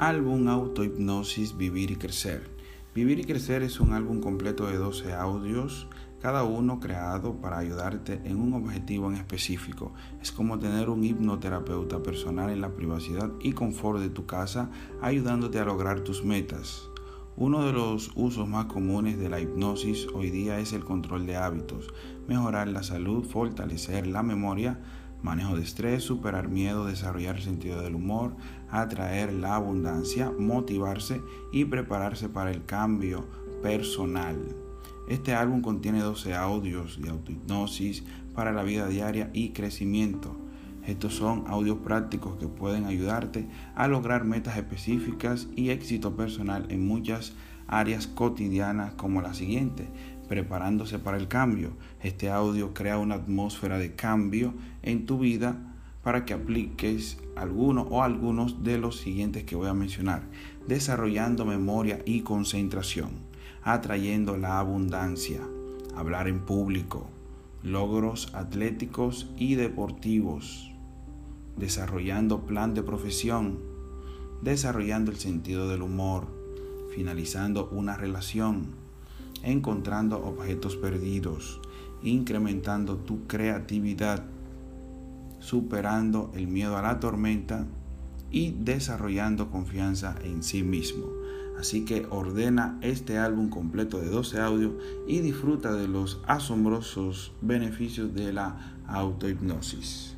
Álbum Autohipnosis Vivir y Crecer. Vivir y Crecer es un álbum completo de 12 audios, cada uno creado para ayudarte en un objetivo en específico. Es como tener un hipnoterapeuta personal en la privacidad y confort de tu casa, ayudándote a lograr tus metas. Uno de los usos más comunes de la hipnosis hoy día es el control de hábitos, mejorar la salud, fortalecer la memoria, manejo de estrés, superar miedo, desarrollar el sentido del humor, atraer la abundancia, motivarse y prepararse para el cambio personal. Este álbum contiene 12 audios de autohipnosis para la vida diaria y crecimiento. Estos son audios prácticos que pueden ayudarte a lograr metas específicas y éxito personal en muchas áreas cotidianas como la siguiente, preparándose para el cambio. Este audio crea una atmósfera de cambio en tu vida para que apliques alguno o algunos de los siguientes que voy a mencionar. Desarrollando memoria y concentración, atrayendo la abundancia, hablar en público, logros atléticos y deportivos, desarrollando plan de profesión, desarrollando el sentido del humor, finalizando una relación, encontrando objetos perdidos, incrementando tu creatividad, superando el miedo a la tormenta y desarrollando confianza en sí mismo. Así que ordena este álbum completo de 12 audios y disfruta de los asombrosos beneficios de la autohipnosis.